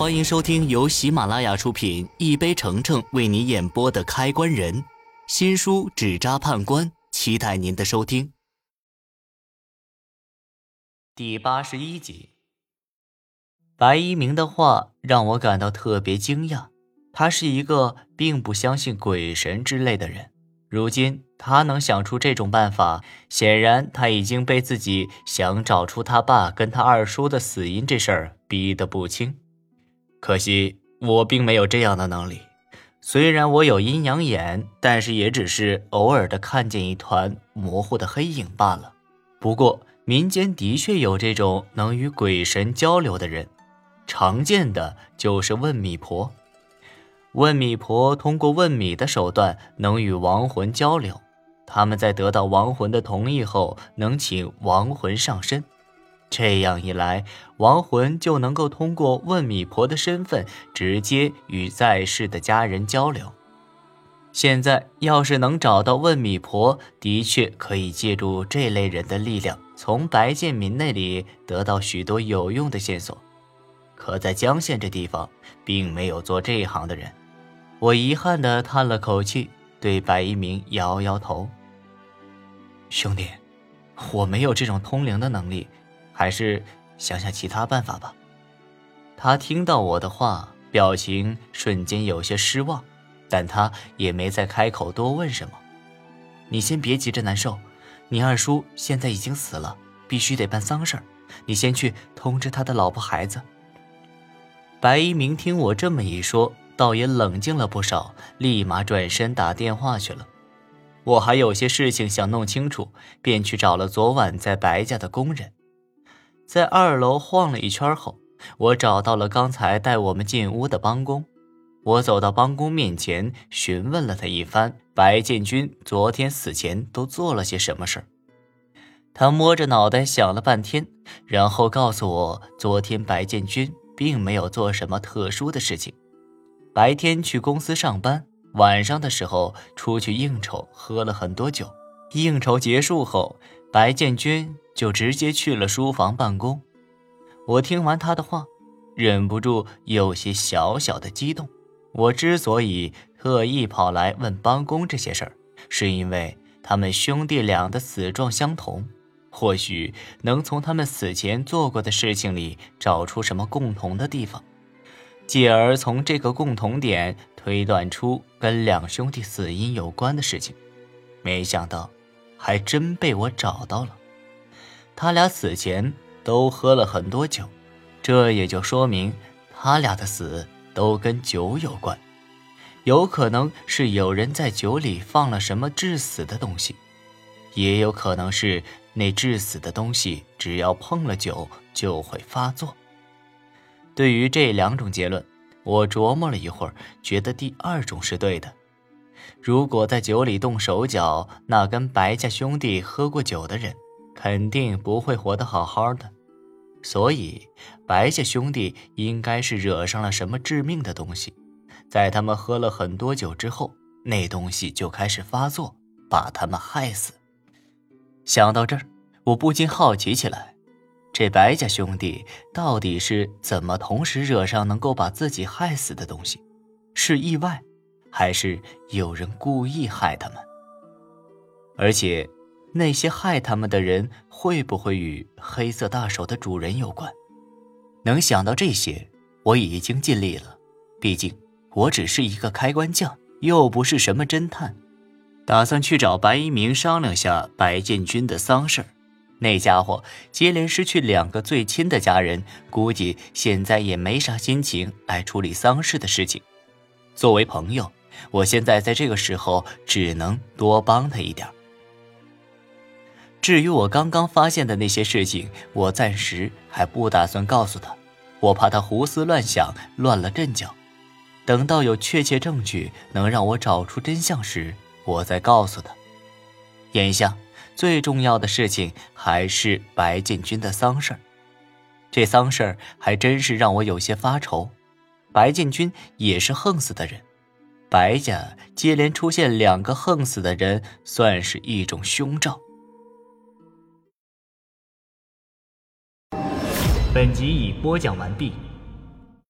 欢迎收听由喜马拉雅出品、一杯橙橙为你演播的《开关人》新书《纸扎判官》，期待您的收听。第八十一集，白一鸣的话让我感到特别惊讶。他是一个并不相信鬼神之类的人，如今他能想出这种办法，显然他已经被自己想找出他爸跟他二叔的死因这事儿逼得不轻。可惜我并没有这样的能力，虽然我有阴阳眼，但是也只是偶尔的看见一团模糊的黑影罢了。不过民间的确有这种能与鬼神交流的人，常见的就是问米婆。问米婆通过问米的手段能与亡魂交流，他们在得到亡魂的同意后，能请亡魂上身。这样一来，亡魂就能够通过问米婆的身份，直接与在世的家人交流。现在要是能找到问米婆，的确可以借助这类人的力量，从白建民那里得到许多有用的线索。可在江县这地方，并没有做这一行的人。我遗憾地叹了口气，对白一鸣摇摇头：“兄弟，我没有这种通灵的能力。”还是想想其他办法吧。他听到我的话，表情瞬间有些失望，但他也没再开口多问什么。你先别急着难受，你二叔现在已经死了，必须得办丧事你先去通知他的老婆孩子。白一鸣听我这么一说，倒也冷静了不少，立马转身打电话去了。我还有些事情想弄清楚，便去找了昨晚在白家的工人。在二楼晃了一圈后，我找到了刚才带我们进屋的帮工。我走到帮工面前，询问了他一番：白建军昨天死前都做了些什么事儿？他摸着脑袋想了半天，然后告诉我，昨天白建军并没有做什么特殊的事情。白天去公司上班，晚上的时候出去应酬，喝了很多酒。应酬结束后，白建军。就直接去了书房办公。我听完他的话，忍不住有些小小的激动。我之所以特意跑来问帮工这些事儿，是因为他们兄弟俩的死状相同，或许能从他们死前做过的事情里找出什么共同的地方，继而从这个共同点推断出跟两兄弟死因有关的事情。没想到，还真被我找到了。他俩死前都喝了很多酒，这也就说明他俩的死都跟酒有关。有可能是有人在酒里放了什么致死的东西，也有可能是那致死的东西只要碰了酒就会发作。对于这两种结论，我琢磨了一会儿，觉得第二种是对的。如果在酒里动手脚，那跟白家兄弟喝过酒的人。肯定不会活得好好的，所以白家兄弟应该是惹上了什么致命的东西，在他们喝了很多酒之后，那东西就开始发作，把他们害死。想到这儿，我不禁好奇起来：这白家兄弟到底是怎么同时惹上能够把自己害死的东西？是意外，还是有人故意害他们？而且。那些害他们的人会不会与黑色大手的主人有关？能想到这些，我已经尽力了。毕竟我只是一个开关匠，又不是什么侦探。打算去找白一鸣商量下白建军的丧事那家伙接连失去两个最亲的家人，估计现在也没啥心情来处理丧事的事情。作为朋友，我现在在这个时候只能多帮他一点。至于我刚刚发现的那些事情，我暂时还不打算告诉他，我怕他胡思乱想，乱了阵脚。等到有确切证据能让我找出真相时，我再告诉他。眼下最重要的事情还是白建军的丧事这丧事还真是让我有些发愁。白建军也是横死的人，白家接连出现两个横死的人，算是一种凶兆。本集已播讲完毕。